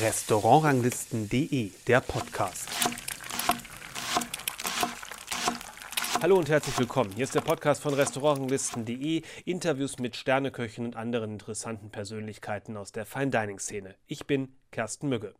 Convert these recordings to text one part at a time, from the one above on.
Restaurantranglisten.de, der Podcast. Hallo und herzlich willkommen. Hier ist der Podcast von Restaurantranglisten.de, Interviews mit Sterneköchen und anderen interessanten Persönlichkeiten aus der Fine Dining Szene. Ich bin Kersten Mügge.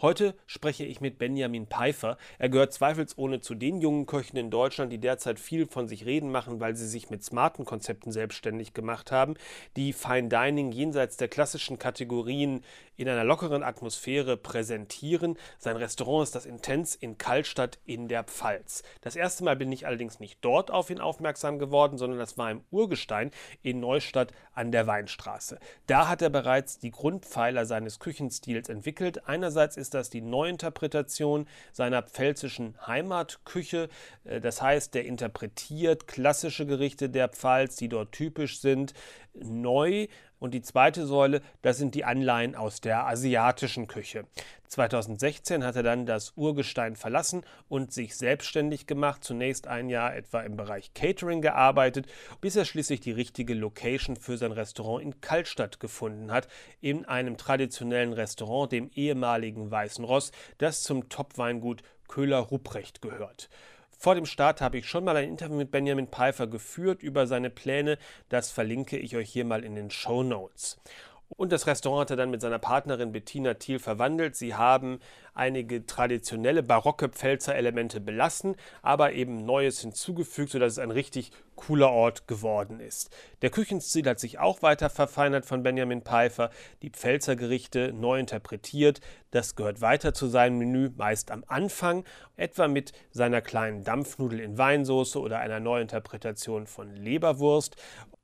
Heute spreche ich mit Benjamin Pfeiffer. Er gehört zweifelsohne zu den jungen Köchen in Deutschland, die derzeit viel von sich reden machen, weil sie sich mit smarten Konzepten selbstständig gemacht haben, die Fine Dining jenseits der klassischen Kategorien in einer lockeren Atmosphäre präsentieren. Sein Restaurant ist das Intens in Kaltstadt in der Pfalz. Das erste Mal bin ich allerdings nicht dort auf ihn aufmerksam geworden, sondern das war im Urgestein in Neustadt an der Weinstraße. Da hat er bereits die Grundpfeiler seines Küchenstils entwickelt. Einerseits ist das die Neuinterpretation seiner pfälzischen Heimatküche. Äh, das heißt, der interpretiert klassische Gerichte der Pfalz, die dort typisch sind, neu und die zweite Säule, das sind die Anleihen aus der asiatischen Küche. 2016 hat er dann das Urgestein verlassen und sich selbstständig gemacht. Zunächst ein Jahr etwa im Bereich Catering gearbeitet, bis er schließlich die richtige Location für sein Restaurant in Kaltstadt gefunden hat, in einem traditionellen Restaurant, dem ehemaligen Weißen Ross, das zum Topweingut Köhler-Rupprecht gehört. Vor dem Start habe ich schon mal ein Interview mit Benjamin Pfeiffer geführt über seine Pläne. Das verlinke ich euch hier mal in den Show Notes. Und das Restaurant hat er dann mit seiner Partnerin Bettina Thiel verwandelt. Sie haben einige traditionelle barocke Pfälzer Elemente belassen, aber eben Neues hinzugefügt, sodass es ein richtig cooler Ort geworden ist. Der Küchenstil hat sich auch weiter verfeinert von Benjamin Pfeiffer, die Pfälzer Gerichte neu interpretiert. Das gehört weiter zu seinem Menü, meist am Anfang, etwa mit seiner kleinen Dampfnudel in Weinsauce oder einer Neuinterpretation von Leberwurst.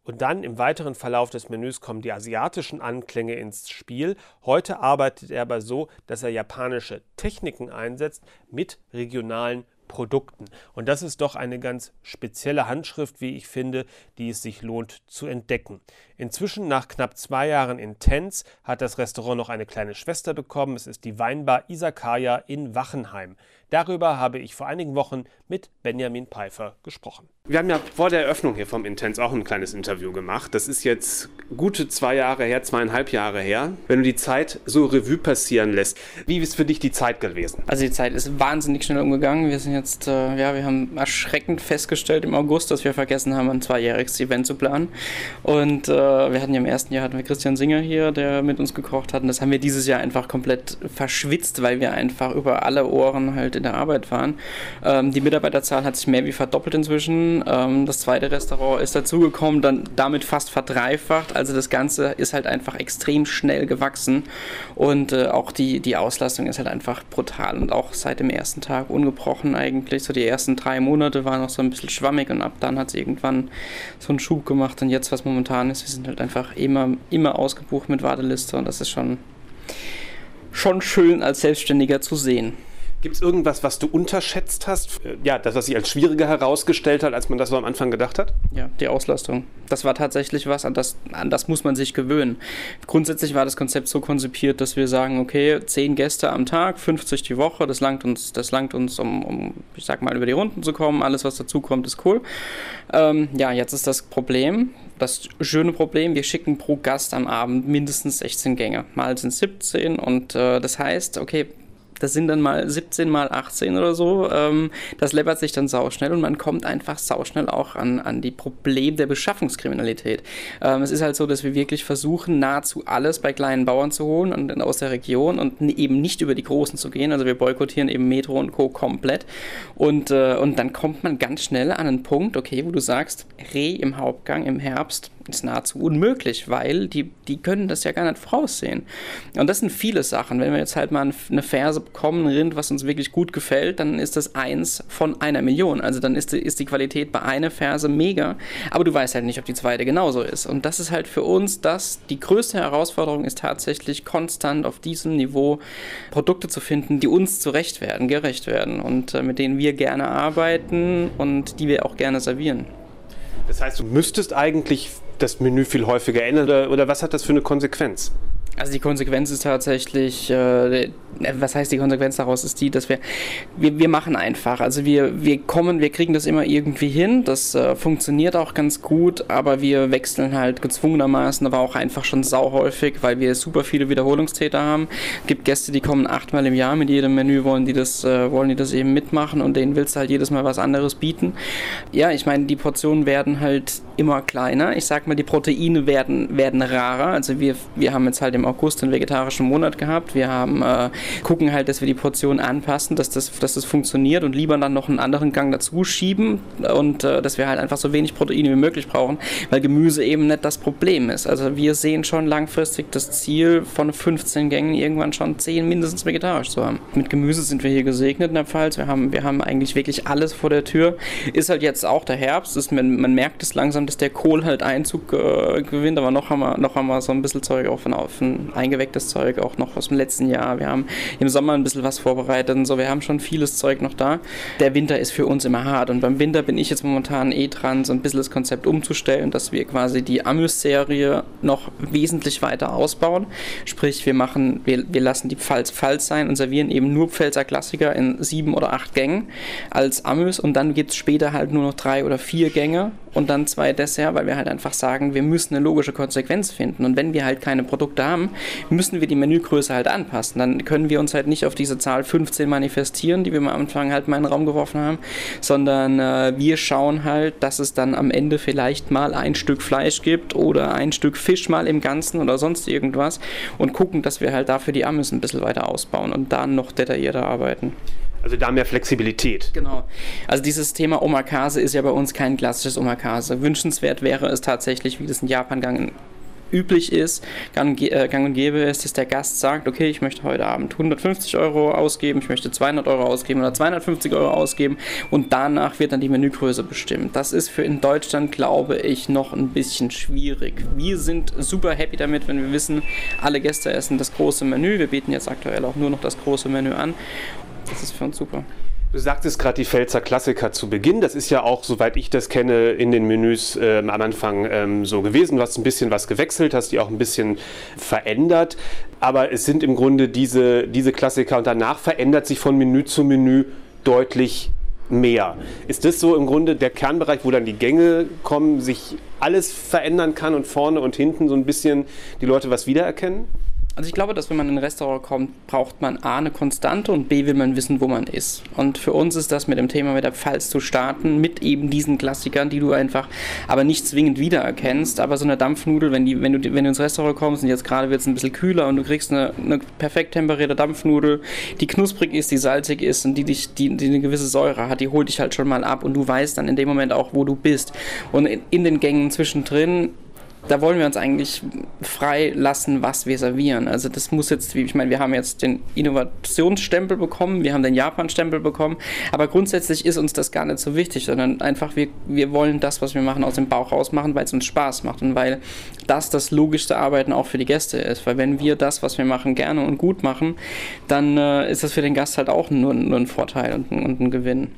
Und dann im weiteren Verlauf des Menüs kommen die asiatischen Anklänge ins Spiel. Heute arbeitet er aber so, dass er japanische Techniken einsetzt mit regionalen Produkten. Und das ist doch eine ganz spezielle Handschrift, wie ich finde, die es sich lohnt zu entdecken. Inzwischen, nach knapp zwei Jahren in Tenz, hat das Restaurant noch eine kleine Schwester bekommen. Es ist die Weinbar Isakaya in Wachenheim. Darüber habe ich vor einigen Wochen mit Benjamin Pfeiffer gesprochen. Wir haben ja vor der Eröffnung hier vom Intens auch ein kleines Interview gemacht. Das ist jetzt gute zwei Jahre her, zweieinhalb Jahre her. Wenn du die Zeit so Revue passieren lässt, wie ist für dich die Zeit gewesen? Also die Zeit ist wahnsinnig schnell umgegangen. Wir sind jetzt, äh, ja, wir haben erschreckend festgestellt im August, dass wir vergessen haben, ein zweijähriges Event zu planen. Und äh, wir hatten ja im ersten Jahr hatten wir Christian Singer hier, der mit uns gekocht hat. Und das haben wir dieses Jahr einfach komplett verschwitzt, weil wir einfach über alle Ohren halt in der Arbeit waren. Ähm, die Mitarbeiterzahl hat sich mehr wie verdoppelt inzwischen ähm, das zweite Restaurant ist dazugekommen, dann damit fast verdreifacht. Also das Ganze ist halt einfach extrem schnell gewachsen und äh, auch die, die Auslastung ist halt einfach brutal und auch seit dem ersten Tag ungebrochen eigentlich. So die ersten drei Monate waren noch so ein bisschen schwammig und ab dann hat es irgendwann so einen Schub gemacht und jetzt, was momentan ist, wir sind halt einfach immer, immer ausgebucht mit Warteliste und das ist schon, schon schön als Selbstständiger zu sehen. Gibt es irgendwas, was du unterschätzt hast? Äh, ja, das, was sich als schwieriger herausgestellt hat, als man das so am Anfang gedacht hat? Ja, die Auslastung. Das war tatsächlich was, an das, an das muss man sich gewöhnen. Grundsätzlich war das Konzept so konzipiert, dass wir sagen, okay, 10 Gäste am Tag, 50 die Woche, das langt uns, das langt uns um, um ich sag mal, über die Runden zu kommen. Alles, was dazukommt, ist cool. Ähm, ja, jetzt ist das Problem, das schöne Problem, wir schicken pro Gast am Abend mindestens 16 Gänge. Mal sind es 17 und äh, das heißt, okay, das sind dann mal 17 mal 18 oder so. Ähm, das läppert sich dann sauschnell und man kommt einfach sauschnell auch an, an die Probleme der Beschaffungskriminalität. Ähm, es ist halt so, dass wir wirklich versuchen, nahezu alles bei kleinen Bauern zu holen und aus der Region und eben nicht über die Großen zu gehen. Also wir boykottieren eben Metro und Co. komplett. Und, äh, und dann kommt man ganz schnell an einen Punkt, okay, wo du sagst, Reh im Hauptgang im Herbst ist nahezu unmöglich, weil die, die können das ja gar nicht voraussehen. Und das sind viele Sachen. Wenn wir jetzt halt mal eine Ferse bekommen, ein Rind, was uns wirklich gut gefällt, dann ist das eins von einer Million. Also dann ist die, ist die Qualität bei einer Ferse mega, aber du weißt halt nicht, ob die zweite genauso ist. Und das ist halt für uns das, die größte Herausforderung ist tatsächlich konstant auf diesem Niveau Produkte zu finden, die uns zurecht werden, gerecht werden und äh, mit denen wir gerne arbeiten und die wir auch gerne servieren. Das heißt, du müsstest eigentlich das Menü viel häufiger ändern oder, oder was hat das für eine Konsequenz? Also die Konsequenz ist tatsächlich, äh, was heißt die Konsequenz daraus ist die, dass wir, wir, wir machen einfach. Also wir, wir kommen, wir kriegen das immer irgendwie hin, das äh, funktioniert auch ganz gut, aber wir wechseln halt gezwungenermaßen, aber auch einfach schon sauhäufig, weil wir super viele Wiederholungstäter haben. Es gibt Gäste, die kommen achtmal im Jahr mit jedem Menü, wollen die das, äh, wollen die das eben mitmachen und denen willst du halt jedes Mal was anderes bieten. Ja, ich meine, die Portionen werden halt immer kleiner. Ich sag mal, die Proteine werden, werden rarer. Also wir, wir haben jetzt halt im August einen vegetarischen Monat gehabt. Wir haben, äh, gucken halt, dass wir die Portionen anpassen, dass das, dass das funktioniert und lieber dann noch einen anderen Gang dazu schieben und äh, dass wir halt einfach so wenig Proteine wie möglich brauchen, weil Gemüse eben nicht das Problem ist. Also wir sehen schon langfristig das Ziel von 15 Gängen irgendwann schon 10 mindestens vegetarisch zu haben. Mit Gemüse sind wir hier gesegnet in der Pfalz. Wir haben, wir haben eigentlich wirklich alles vor der Tür. Ist halt jetzt auch der Herbst. Ist, man, man merkt es langsam, dass der Kohl halt Einzug äh, gewinnt, aber noch haben, wir, noch haben wir so ein bisschen Zeug auf, auf ein eingewecktes Zeug, auch noch aus dem letzten Jahr. Wir haben im Sommer ein bisschen was vorbereitet und so. Wir haben schon vieles Zeug noch da. Der Winter ist für uns immer hart und beim Winter bin ich jetzt momentan eh dran, so ein bisschen das Konzept umzustellen, dass wir quasi die Amüs-Serie noch wesentlich weiter ausbauen. Sprich, wir machen, wir, wir lassen die Pfalz Pfalz sein und servieren eben nur Pfälzer Klassiker in sieben oder acht Gängen als Amüs und dann gibt es später halt nur noch drei oder vier Gänge und dann zwei Dessert, weil wir halt einfach sagen, wir müssen eine logische Konsequenz finden. Und wenn wir halt keine Produkte haben, müssen wir die Menügröße halt anpassen. Dann können wir uns halt nicht auf diese Zahl 15 manifestieren, die wir am Anfang halt mal in den Raum geworfen haben, sondern äh, wir schauen halt, dass es dann am Ende vielleicht mal ein Stück Fleisch gibt oder ein Stück Fisch mal im Ganzen oder sonst irgendwas und gucken, dass wir halt dafür die Amüs ein bisschen weiter ausbauen und dann noch detaillierter arbeiten. Also da mehr Flexibilität. Genau. Also dieses Thema Omakase ist ja bei uns kein klassisches Omakase. Wünschenswert wäre es tatsächlich, wie das in Japan üblich ist, gang, äh, und gäbe ist, dass der Gast sagt, okay, ich möchte heute Abend 150 Euro ausgeben, ich möchte 200 Euro ausgeben oder 250 Euro ausgeben und danach wird dann die Menügröße bestimmt. Das ist für in Deutschland, glaube ich, noch ein bisschen schwierig. Wir sind super happy damit, wenn wir wissen, alle Gäste essen das große Menü. Wir bieten jetzt aktuell auch nur noch das große Menü an das ist für uns super. Du sagtest gerade die Pfälzer Klassiker zu Beginn. Das ist ja auch, soweit ich das kenne, in den Menüs äh, am Anfang ähm, so gewesen. Du hast ein bisschen was gewechselt, hast die auch ein bisschen verändert. Aber es sind im Grunde diese, diese Klassiker und danach verändert sich von Menü zu Menü deutlich mehr. Ist das so im Grunde der Kernbereich, wo dann die Gänge kommen, sich alles verändern kann und vorne und hinten so ein bisschen die Leute was wiedererkennen? Also ich glaube, dass wenn man in ein Restaurant kommt, braucht man A eine Konstante und B will man wissen, wo man ist. Und für uns ist das mit dem Thema mit der Pfalz zu starten, mit eben diesen Klassikern, die du einfach aber nicht zwingend wiedererkennst. Aber so eine Dampfnudel, wenn, die, wenn, du, wenn du ins Restaurant kommst und jetzt gerade wird es ein bisschen kühler und du kriegst eine, eine perfekt temperierte Dampfnudel, die knusprig ist, die salzig ist und die, dich, die, die eine gewisse Säure hat, die holt dich halt schon mal ab und du weißt dann in dem Moment auch, wo du bist. Und in, in den Gängen zwischendrin da wollen wir uns eigentlich frei lassen, was wir servieren. Also das muss jetzt, ich meine, wir haben jetzt den Innovationsstempel bekommen, wir haben den Japan-Stempel bekommen, aber grundsätzlich ist uns das gar nicht so wichtig, sondern einfach wir, wir wollen das, was wir machen, aus dem Bauch raus machen, weil es uns Spaß macht und weil das das logischste Arbeiten auch für die Gäste ist. Weil wenn wir das, was wir machen, gerne und gut machen, dann äh, ist das für den Gast halt auch nur, nur ein Vorteil und, und ein Gewinn.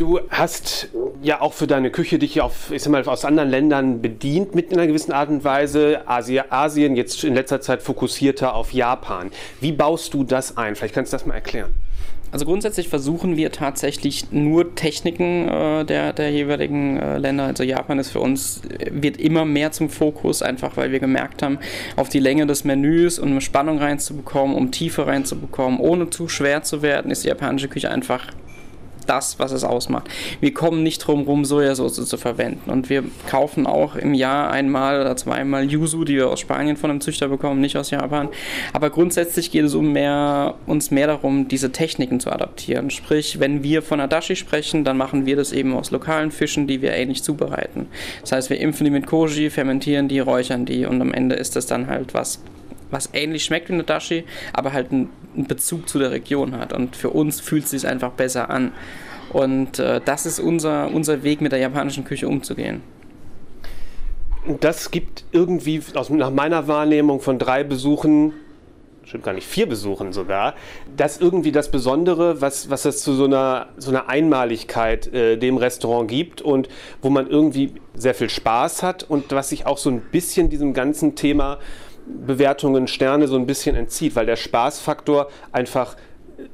Du hast ja auch für deine Küche dich auf, ich sag mal, aus anderen Ländern bedient mit einer gewissen Art und Weise. Asien jetzt in letzter Zeit fokussierter auf Japan. Wie baust du das ein? Vielleicht kannst du das mal erklären. Also grundsätzlich versuchen wir tatsächlich nur Techniken äh, der, der jeweiligen äh, Länder. Also Japan ist für uns, wird immer mehr zum Fokus, einfach weil wir gemerkt haben, auf die Länge des Menüs, um Spannung reinzubekommen, um Tiefe reinzubekommen, ohne zu schwer zu werden, ist die japanische Küche einfach das, was es ausmacht. Wir kommen nicht drum rum, Sojasauce zu verwenden. Und wir kaufen auch im Jahr einmal oder zweimal Yuzu, die wir aus Spanien von einem Züchter bekommen, nicht aus Japan. Aber grundsätzlich geht es um mehr, uns mehr darum, diese Techniken zu adaptieren. Sprich, wenn wir von Adashi sprechen, dann machen wir das eben aus lokalen Fischen, die wir ähnlich zubereiten. Das heißt, wir impfen die mit Koji, fermentieren die, räuchern die und am Ende ist das dann halt was was ähnlich schmeckt wie eine Dashi, aber halt einen, Bezug zu der Region hat. Und für uns fühlt es sich einfach besser an. Und äh, das ist unser, unser Weg, mit der japanischen Küche umzugehen. Das gibt irgendwie, aus, nach meiner Wahrnehmung von drei Besuchen, stimmt gar nicht, vier Besuchen sogar, das irgendwie das Besondere, was, was es zu so einer, so einer Einmaligkeit äh, dem Restaurant gibt und wo man irgendwie sehr viel Spaß hat und was sich auch so ein bisschen diesem ganzen Thema Bewertungen, Sterne so ein bisschen entzieht, weil der Spaßfaktor einfach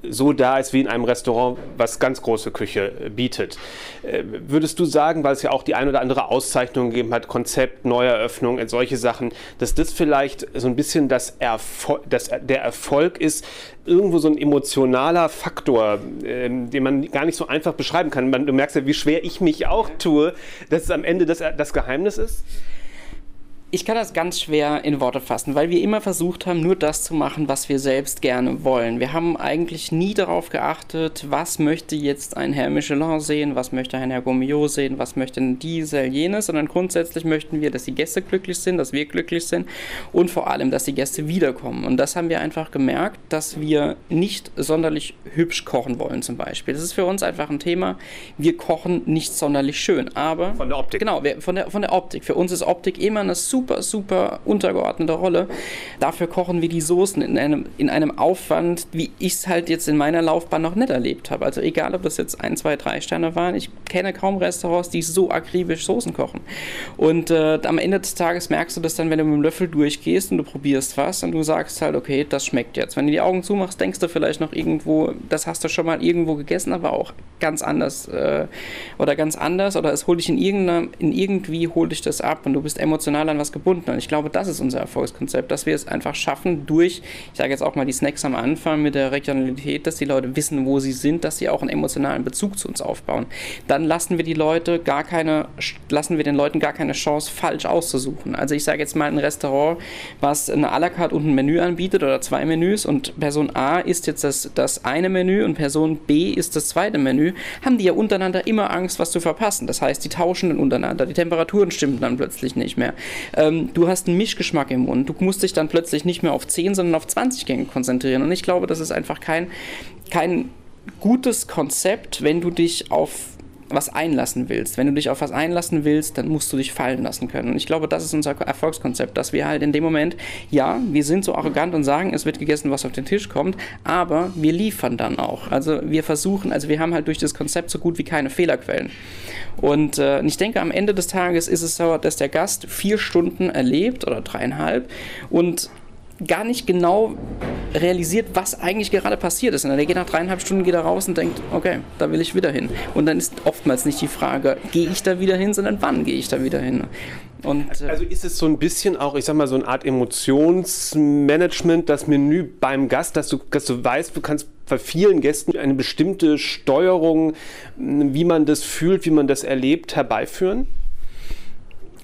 so da ist wie in einem Restaurant, was ganz große Küche äh, bietet. Äh, würdest du sagen, weil es ja auch die ein oder andere Auszeichnung gegeben hat, Konzept, Neueröffnung, äh, solche Sachen, dass das vielleicht so ein bisschen das Erfol dass der Erfolg ist, irgendwo so ein emotionaler Faktor, ähm, den man gar nicht so einfach beschreiben kann. Du merkst ja, wie schwer ich mich auch tue, dass es am Ende das, das Geheimnis ist? Ich kann das ganz schwer in Worte fassen, weil wir immer versucht haben, nur das zu machen, was wir selbst gerne wollen. Wir haben eigentlich nie darauf geachtet, was möchte jetzt ein Herr Michelin sehen, was möchte ein Herr Gourmillot sehen, was möchte ein Diesel, jenes, sondern grundsätzlich möchten wir, dass die Gäste glücklich sind, dass wir glücklich sind und vor allem, dass die Gäste wiederkommen. Und das haben wir einfach gemerkt, dass wir nicht sonderlich hübsch kochen wollen zum Beispiel. Das ist für uns einfach ein Thema. Wir kochen nicht sonderlich schön, aber... Von der Optik. Genau, von der, von der Optik. Für uns ist Optik immer eine super super, super untergeordnete Rolle. Dafür kochen wir die Soßen in einem, in einem Aufwand, wie ich es halt jetzt in meiner Laufbahn noch nicht erlebt habe. Also egal, ob das jetzt ein, zwei, drei Sterne waren, ich kenne kaum Restaurants, die so akribisch Soßen kochen. Und äh, am Ende des Tages merkst du das dann, wenn du mit dem Löffel durchgehst und du probierst was und du sagst halt, okay, das schmeckt jetzt. Wenn du die Augen zumachst, denkst du vielleicht noch irgendwo, das hast du schon mal irgendwo gegessen, aber auch ganz anders äh, oder ganz anders oder es holt dich in, irgendeiner, in irgendwie holt dich das ab und du bist emotional an was gebunden. Und ich glaube, das ist unser Erfolgskonzept, dass wir es einfach schaffen, durch, ich sage jetzt auch mal die Snacks am Anfang mit der Regionalität, dass die Leute wissen, wo sie sind, dass sie auch einen emotionalen Bezug zu uns aufbauen. Dann lassen wir die Leute gar keine, lassen wir den Leuten gar keine Chance, falsch auszusuchen. Also ich sage jetzt mal ein Restaurant, was eine à la carte und ein Menü anbietet oder zwei Menüs und Person A ist jetzt das, das eine Menü und Person B ist das zweite Menü, haben die ja untereinander immer Angst, was zu verpassen. Das heißt, die tauschen dann untereinander, die Temperaturen stimmen dann plötzlich nicht mehr. Ähm, du hast einen Mischgeschmack im Mund. Du musst dich dann plötzlich nicht mehr auf 10, sondern auf 20 Gänge konzentrieren. Und ich glaube, das ist einfach kein, kein gutes Konzept, wenn du dich auf was einlassen willst. Wenn du dich auf was einlassen willst, dann musst du dich fallen lassen können. Und ich glaube, das ist unser Erfolgskonzept, dass wir halt in dem Moment, ja, wir sind so arrogant und sagen, es wird gegessen, was auf den Tisch kommt, aber wir liefern dann auch. Also wir versuchen, also wir haben halt durch das Konzept so gut wie keine Fehlerquellen. Und äh, ich denke, am Ende des Tages ist es so, dass der Gast vier Stunden erlebt oder dreieinhalb und gar nicht genau realisiert, was eigentlich gerade passiert ist. Und der geht nach dreieinhalb Stunden geht er raus und denkt, okay, da will ich wieder hin. Und dann ist oftmals nicht die Frage, gehe ich da wieder hin, sondern wann gehe ich da wieder hin. Und, äh also ist es so ein bisschen auch, ich sag mal, so eine Art Emotionsmanagement, das Menü beim Gast, dass du, dass du weißt, du kannst bei vielen Gästen eine bestimmte Steuerung, wie man das fühlt, wie man das erlebt, herbeiführen?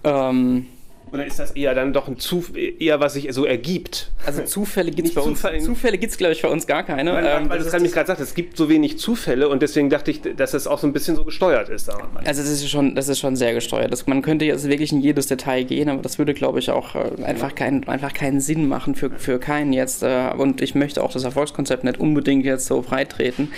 Ähm, oder ist das eher dann doch ein Zuf eher was sich so ergibt? Also Zufälle gibt es bei uns. Zufälle gibt es, glaube ich, bei uns gar keine. Weil, ähm, weil das, das kann mich gerade sagen, es gibt so wenig Zufälle und deswegen dachte ich, dass es auch so ein bisschen so gesteuert ist. Also das ist schon, das ist schon sehr gesteuert. Das, man könnte jetzt wirklich in jedes Detail gehen, aber das würde, glaube ich, auch äh, einfach, kein, einfach keinen Sinn machen für, für keinen jetzt. Äh, und ich möchte auch das Erfolgskonzept nicht unbedingt jetzt so freitreten.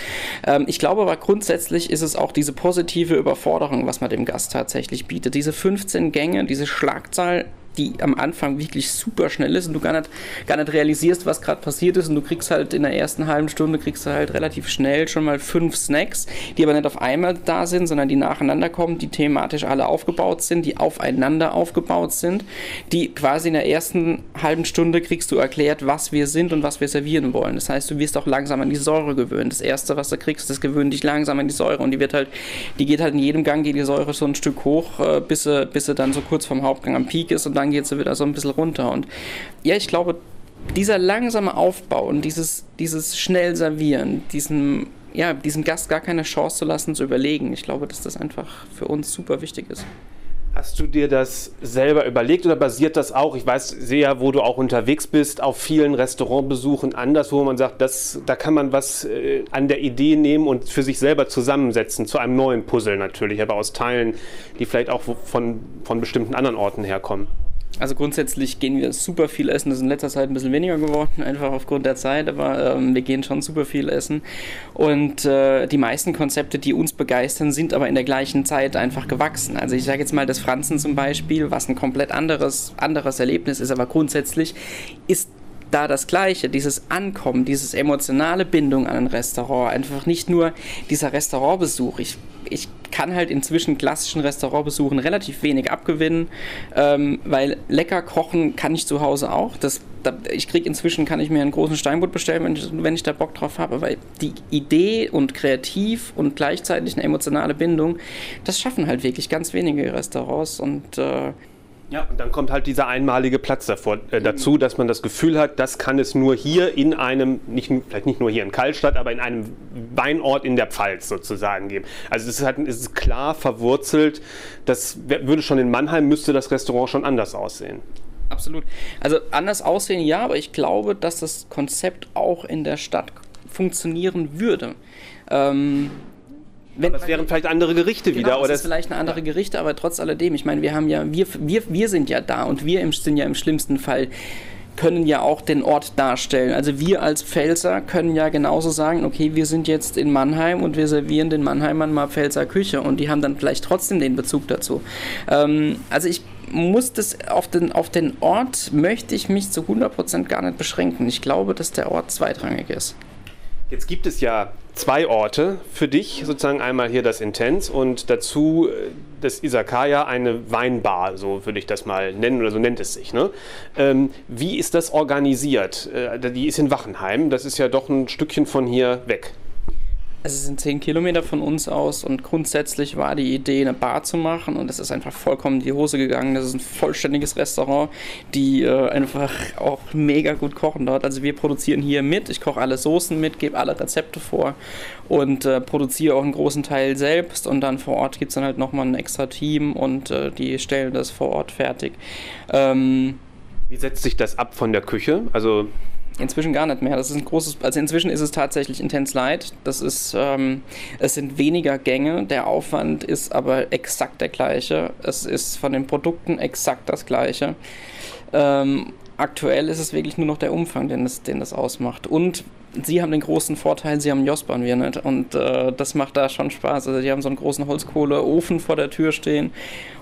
Ähm, ich glaube aber grundsätzlich ist es auch diese positive Überforderung, was man dem Gast tatsächlich bietet. Diese 15 Gänge, diese Schlagzahl die am Anfang wirklich super schnell ist und du gar nicht, gar nicht realisierst, was gerade passiert ist und du kriegst halt in der ersten halben Stunde kriegst du halt relativ schnell schon mal fünf Snacks, die aber nicht auf einmal da sind, sondern die nacheinander kommen, die thematisch alle aufgebaut sind, die aufeinander aufgebaut sind, die quasi in der ersten halben Stunde kriegst du erklärt, was wir sind und was wir servieren wollen. Das heißt, du wirst auch langsam an die Säure gewöhnt. Das erste, was du kriegst, das gewöhnt dich langsam an die Säure und die wird halt, die geht halt in jedem Gang geht die Säure so ein Stück hoch, äh, bis sie, bis sie dann so kurz vom Hauptgang am Peak ist und dann dann geht sie wieder so ein bisschen runter. Und ja, ich glaube, dieser langsame Aufbau und dieses, dieses schnell servieren, diesen, ja, diesem Gast gar keine Chance zu lassen, zu überlegen, ich glaube, dass das einfach für uns super wichtig ist. Hast du dir das selber überlegt oder basiert das auch, ich weiß sehr, wo du auch unterwegs bist, auf vielen Restaurantbesuchen anders, wo man sagt, das, da kann man was äh, an der Idee nehmen und für sich selber zusammensetzen, zu einem neuen Puzzle natürlich, aber aus Teilen, die vielleicht auch von, von bestimmten anderen Orten herkommen? Also grundsätzlich gehen wir super viel essen. Das ist in letzter Zeit ein bisschen weniger geworden, einfach aufgrund der Zeit, aber ähm, wir gehen schon super viel essen. Und äh, die meisten Konzepte, die uns begeistern, sind aber in der gleichen Zeit einfach gewachsen. Also ich sage jetzt mal das Franzen zum Beispiel, was ein komplett anderes, anderes Erlebnis ist, aber grundsätzlich ist da das Gleiche, dieses Ankommen, dieses emotionale Bindung an ein Restaurant, einfach nicht nur dieser Restaurantbesuch. Ich, ich kann halt inzwischen klassischen Restaurantbesuchen relativ wenig abgewinnen, ähm, weil lecker kochen kann ich zu Hause auch. Das, da, ich kriege inzwischen, kann ich mir einen großen Steinbutt bestellen, wenn ich, wenn ich da Bock drauf habe, weil die Idee und kreativ und gleichzeitig eine emotionale Bindung, das schaffen halt wirklich ganz wenige Restaurants und äh, ja, und dann kommt halt dieser einmalige Platz davor, äh, dazu, dass man das Gefühl hat, das kann es nur hier in einem, nicht, vielleicht nicht nur hier in Kallstadt, aber in einem Weinort in der Pfalz sozusagen geben. Also es ist, halt, es ist klar verwurzelt, das würde schon in Mannheim, müsste das Restaurant schon anders aussehen. Absolut. Also anders aussehen, ja, aber ich glaube, dass das Konzept auch in der Stadt funktionieren würde. Ähm, wenn, aber es wären vielleicht andere Gerichte genau, wieder. Oder es ist vielleicht eine andere Gerichte, aber trotz alledem, ich meine, wir haben ja, wir, wir, wir sind ja da und wir sind ja im schlimmsten Fall können ja auch den Ort darstellen. Also wir als Pfälzer können ja genauso sagen, okay, wir sind jetzt in Mannheim und wir servieren den Mannheimern mal Pfälzer Küche und die haben dann vielleicht trotzdem den Bezug dazu. Ähm, also ich muss das auf den, auf den Ort möchte ich mich zu 100% gar nicht beschränken. Ich glaube, dass der Ort zweitrangig ist. Jetzt gibt es ja zwei Orte für dich, sozusagen einmal hier das Intens und dazu äh, das Isakaya, eine Weinbar, so würde ich das mal nennen oder so nennt es sich. Ne? Ähm, wie ist das organisiert? Äh, die ist in Wachenheim, das ist ja doch ein Stückchen von hier weg. Es sind zehn Kilometer von uns aus und grundsätzlich war die Idee, eine Bar zu machen und es ist einfach vollkommen in die Hose gegangen. Das ist ein vollständiges Restaurant, die äh, einfach auch mega gut kochen dort. Also wir produzieren hier mit, ich koche alle Soßen mit, gebe alle Rezepte vor und äh, produziere auch einen großen Teil selbst und dann vor Ort gibt es dann halt nochmal ein extra Team und äh, die stellen das vor Ort fertig. Ähm, Wie setzt sich das ab von der Küche? Also Inzwischen gar nicht mehr. Das ist ein großes, also inzwischen ist es tatsächlich Intense Light. Das ist, ähm, es sind weniger Gänge, der Aufwand ist aber exakt der gleiche. Es ist von den Produkten exakt das gleiche. Ähm, aktuell ist es wirklich nur noch der Umfang, den das, den das ausmacht. Und sie haben den großen Vorteil, sie haben Jospa und wir nicht. Und äh, das macht da schon Spaß. Also die haben so einen großen Holzkohleofen vor der Tür stehen.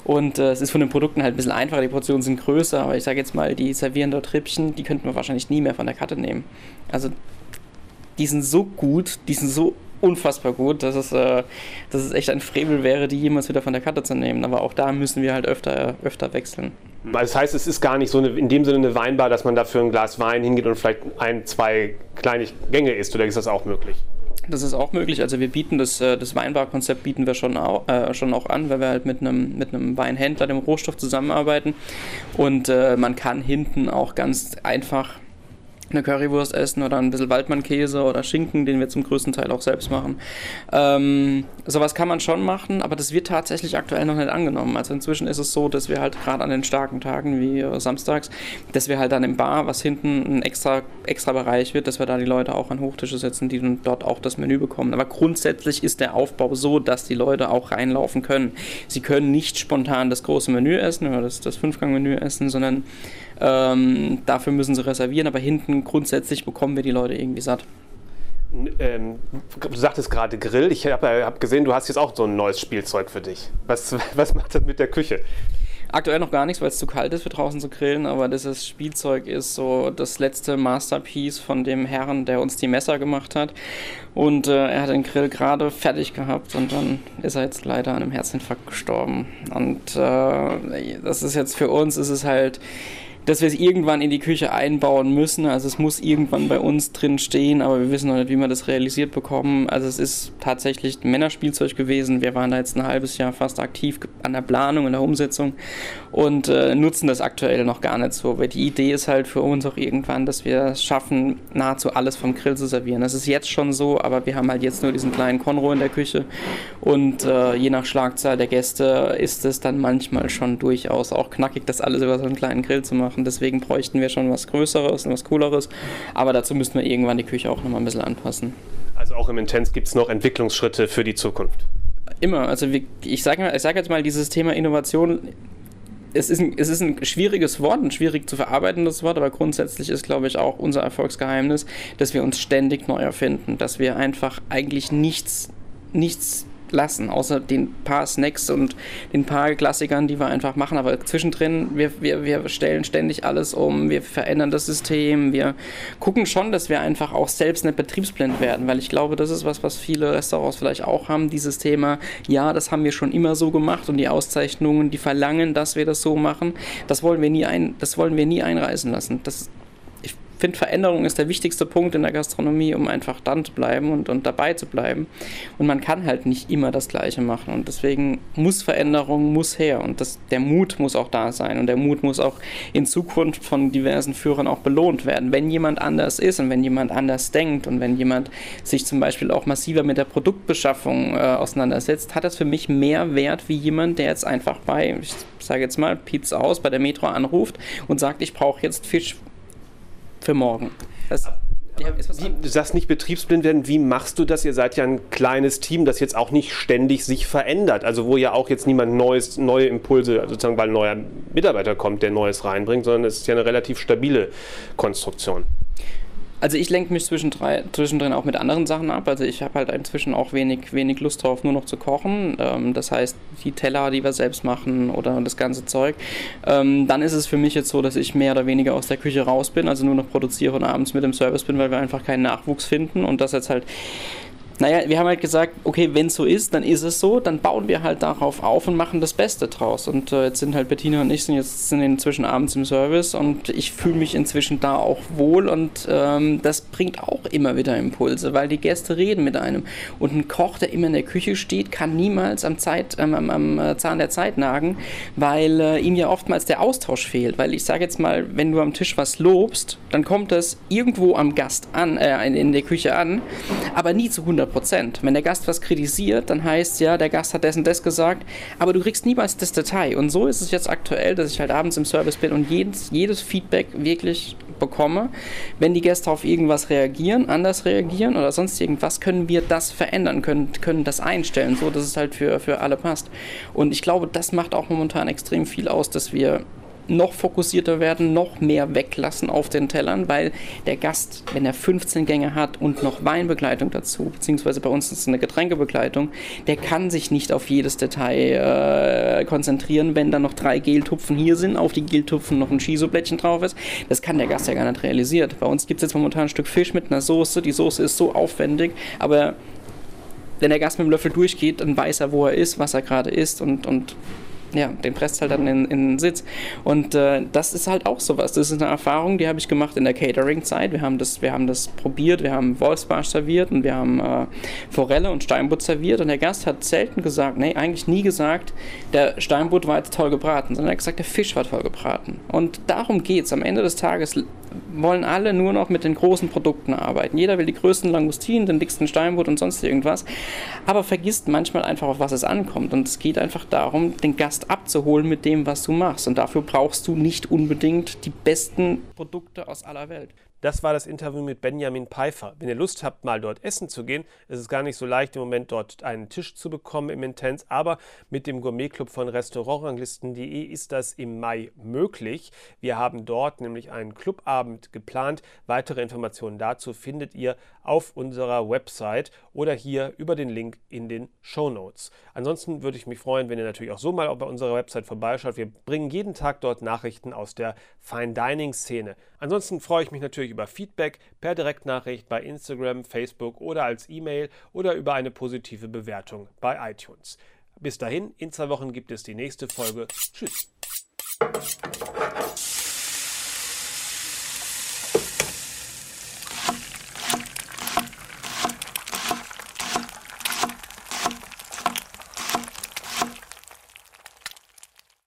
Und äh, es ist von den Produkten halt ein bisschen einfacher, die Portionen sind größer, aber ich sage jetzt mal, die servieren dort Rippchen, die könnten wir wahrscheinlich nie mehr von der Karte nehmen. Also die sind so gut, die sind so unfassbar gut, dass es, äh, dass es echt ein Frevel wäre, die jemals wieder von der Karte zu nehmen. Aber auch da müssen wir halt öfter, öfter wechseln. Das heißt, es ist gar nicht so eine, in dem Sinne eine Weinbar, dass man dafür ein Glas Wein hingeht und vielleicht ein, zwei kleine Gänge isst, oder ist das auch möglich? Das ist auch möglich. Also wir bieten das, äh, das Weinbar-Konzept bieten wir schon auch, äh, schon auch an, weil wir halt mit einem, mit einem Weinhändler, dem Rohstoff zusammenarbeiten. Und äh, man kann hinten auch ganz einfach eine Currywurst essen oder ein bisschen Waldmannkäse oder Schinken, den wir zum größten Teil auch selbst machen. Ähm, sowas kann man schon machen, aber das wird tatsächlich aktuell noch nicht angenommen. Also inzwischen ist es so, dass wir halt gerade an den starken Tagen wie äh, samstags, dass wir halt dann im Bar, was hinten ein extra, extra Bereich wird, dass wir da die Leute auch an Hochtische setzen, die dann dort auch das Menü bekommen. Aber grundsätzlich ist der Aufbau so, dass die Leute auch reinlaufen können. Sie können nicht spontan das große Menü essen oder das, das Fünfgang-Menü essen, sondern ähm, dafür müssen sie reservieren, aber hinten grundsätzlich bekommen wir die Leute irgendwie satt. Ähm, du sagtest gerade Grill. Ich habe hab gesehen, du hast jetzt auch so ein neues Spielzeug für dich. Was, was macht das mit der Küche? Aktuell noch gar nichts, weil es zu kalt ist für draußen zu grillen, aber dieses Spielzeug ist so das letzte Masterpiece von dem Herrn, der uns die Messer gemacht hat. Und äh, er hat den Grill gerade fertig gehabt und dann ist er jetzt leider an einem Herzinfarkt gestorben. Und äh, das ist jetzt für uns, ist es halt dass wir es irgendwann in die Küche einbauen müssen. Also es muss irgendwann bei uns drin stehen, aber wir wissen noch nicht, wie wir das realisiert bekommen. Also es ist tatsächlich ein Männerspielzeug gewesen. Wir waren da jetzt ein halbes Jahr fast aktiv an der Planung, und der Umsetzung und äh, nutzen das aktuell noch gar nicht so. Weil die Idee ist halt für uns auch irgendwann, dass wir es schaffen, nahezu alles vom Grill zu servieren. Das ist jetzt schon so, aber wir haben halt jetzt nur diesen kleinen Konro in der Küche und äh, je nach Schlagzahl der Gäste ist es dann manchmal schon durchaus auch knackig, das alles über so einen kleinen Grill zu machen machen. Deswegen bräuchten wir schon was Größeres und was Cooleres. Aber dazu müssten wir irgendwann die Küche auch nochmal ein bisschen anpassen. Also auch im Intens gibt es noch Entwicklungsschritte für die Zukunft? Immer. Also ich sage sag jetzt mal, dieses Thema Innovation es ist, ein, es ist ein schwieriges Wort, ein schwierig zu verarbeitendes Wort, aber grundsätzlich ist, glaube ich, auch unser Erfolgsgeheimnis, dass wir uns ständig neu erfinden, dass wir einfach eigentlich nichts, nichts lassen, außer den paar Snacks und den paar Klassikern, die wir einfach machen. Aber zwischendrin, wir, wir, wir stellen ständig alles um, wir verändern das System, wir gucken schon, dass wir einfach auch selbst nicht betriebsblind werden, weil ich glaube, das ist was, was viele Restaurants vielleicht auch haben, dieses Thema, ja, das haben wir schon immer so gemacht und die Auszeichnungen, die verlangen, dass wir das so machen, das wollen wir nie, ein, das wollen wir nie einreißen lassen. Das finde, Veränderung ist der wichtigste Punkt in der Gastronomie, um einfach dann zu bleiben und, und dabei zu bleiben. Und man kann halt nicht immer das Gleiche machen. Und deswegen muss Veränderung, muss her. Und das, der Mut muss auch da sein. Und der Mut muss auch in Zukunft von diversen Führern auch belohnt werden. Wenn jemand anders ist und wenn jemand anders denkt und wenn jemand sich zum Beispiel auch massiver mit der Produktbeschaffung äh, auseinandersetzt, hat das für mich mehr Wert wie jemand, der jetzt einfach bei, ich sage jetzt mal, Pizza aus bei der Metro anruft und sagt, ich brauche jetzt Fisch für morgen. Das, wie, du sagst nicht betriebsblind werden, wie machst du das? Ihr seid ja ein kleines Team, das jetzt auch nicht ständig sich verändert. Also wo ja auch jetzt niemand neues, neue Impulse, sozusagen weil ein neuer Mitarbeiter kommt, der Neues reinbringt, sondern es ist ja eine relativ stabile Konstruktion. Also ich lenke mich zwischendrin auch mit anderen Sachen ab. Also ich habe halt inzwischen auch wenig, wenig Lust drauf, nur noch zu kochen. Ähm, das heißt, die Teller, die wir selbst machen oder das ganze Zeug. Ähm, dann ist es für mich jetzt so, dass ich mehr oder weniger aus der Küche raus bin, also nur noch produziere und abends mit dem Service bin, weil wir einfach keinen Nachwuchs finden und das jetzt halt naja, wir haben halt gesagt, okay, wenn es so ist, dann ist es so, dann bauen wir halt darauf auf und machen das Beste draus. Und äh, jetzt sind halt Bettina und ich sind jetzt sind inzwischen abends im Service und ich fühle mich inzwischen da auch wohl und ähm, das bringt auch immer wieder Impulse, weil die Gäste reden mit einem. Und ein Koch, der immer in der Küche steht, kann niemals am, Zeit, ähm, am, am äh, Zahn der Zeit nagen, weil äh, ihm ja oftmals der Austausch fehlt. Weil ich sage jetzt mal, wenn du am Tisch was lobst, dann kommt das irgendwo am Gast an, äh, in der Küche an, aber nie zu 100 100 Prozent. Wenn der Gast was kritisiert, dann heißt ja, der Gast hat dessen das gesagt, aber du kriegst niemals das Detail. Und so ist es jetzt aktuell, dass ich halt abends im Service bin und jedes, jedes Feedback wirklich bekomme. Wenn die Gäste auf irgendwas reagieren, anders reagieren oder sonst irgendwas, können wir das verändern, können, können das einstellen, so dass es halt für, für alle passt. Und ich glaube, das macht auch momentan extrem viel aus, dass wir noch fokussierter werden, noch mehr weglassen auf den Tellern, weil der Gast, wenn er 15 Gänge hat und noch Weinbegleitung dazu, beziehungsweise bei uns ist es eine Getränkebegleitung, der kann sich nicht auf jedes Detail äh, konzentrieren, wenn da noch drei Geltupfen hier sind, auf die Geltupfen noch ein Shiso-Blättchen drauf ist. Das kann der Gast ja gar nicht realisieren. Bei uns gibt es jetzt momentan ein Stück Fisch mit einer Soße. Die Soße ist so aufwendig, aber wenn der Gast mit dem Löffel durchgeht, dann weiß er, wo er ist, was er gerade isst und, und ja, den presst halt dann in, in den Sitz. Und äh, das ist halt auch sowas. Das ist eine Erfahrung, die habe ich gemacht in der Catering-Zeit. Wir haben das, wir haben das probiert, wir haben Wolfsbarsch serviert und wir haben äh, Forelle und Steinbutt serviert. Und der Gast hat selten gesagt, nee, eigentlich nie gesagt, der Steinbutt war jetzt toll gebraten, sondern er hat gesagt, der Fisch war toll gebraten. Und darum geht es. Am Ende des Tages wollen alle nur noch mit den großen Produkten arbeiten. Jeder will die größten Langustinen, den dicksten Steinbutt und sonst irgendwas, aber vergisst manchmal einfach, auf was es ankommt. Und es geht einfach darum, den Gast abzuholen mit dem, was du machst. Und dafür brauchst du nicht unbedingt die besten Produkte aus aller Welt. Das war das Interview mit Benjamin Pfeiffer. Wenn ihr Lust habt, mal dort essen zu gehen, ist es gar nicht so leicht, im Moment dort einen Tisch zu bekommen im Intense, aber mit dem Gourmetclub von Restaurantranglisten.de ist das im Mai möglich. Wir haben dort nämlich einen Clubabend geplant. Weitere Informationen dazu findet ihr auf unserer Website oder hier über den Link in den Show Notes. Ansonsten würde ich mich freuen, wenn ihr natürlich auch so mal bei unserer Website vorbeischaut. Wir bringen jeden Tag dort Nachrichten aus der Fine Dining Szene. Ansonsten freue ich mich natürlich über Feedback per Direktnachricht bei Instagram, Facebook oder als E-Mail oder über eine positive Bewertung bei iTunes. Bis dahin, in zwei Wochen gibt es die nächste Folge. Tschüss.